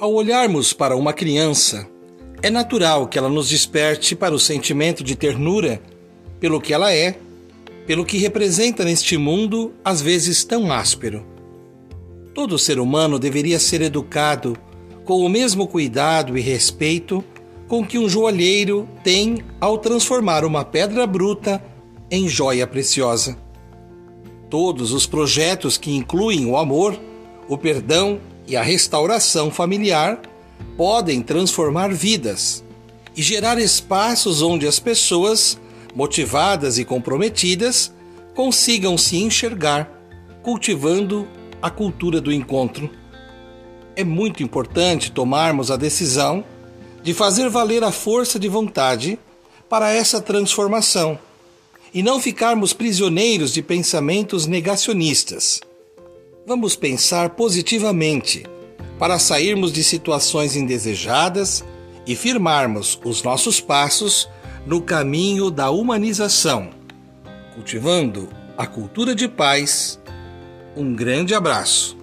Ao olharmos para uma criança, é natural que ela nos desperte para o sentimento de ternura pelo que ela é, pelo que representa neste mundo às vezes tão áspero. Todo ser humano deveria ser educado com o mesmo cuidado e respeito com que um joalheiro tem ao transformar uma pedra bruta em joia preciosa. Todos os projetos que incluem o amor, o perdão e a restauração familiar podem transformar vidas e gerar espaços onde as pessoas, motivadas e comprometidas, consigam se enxergar, cultivando a cultura do encontro. É muito importante tomarmos a decisão de fazer valer a força de vontade para essa transformação e não ficarmos prisioneiros de pensamentos negacionistas vamos pensar positivamente para sairmos de situações indesejadas e firmarmos os nossos passos no caminho da humanização, cultivando a cultura de paz. Um grande abraço.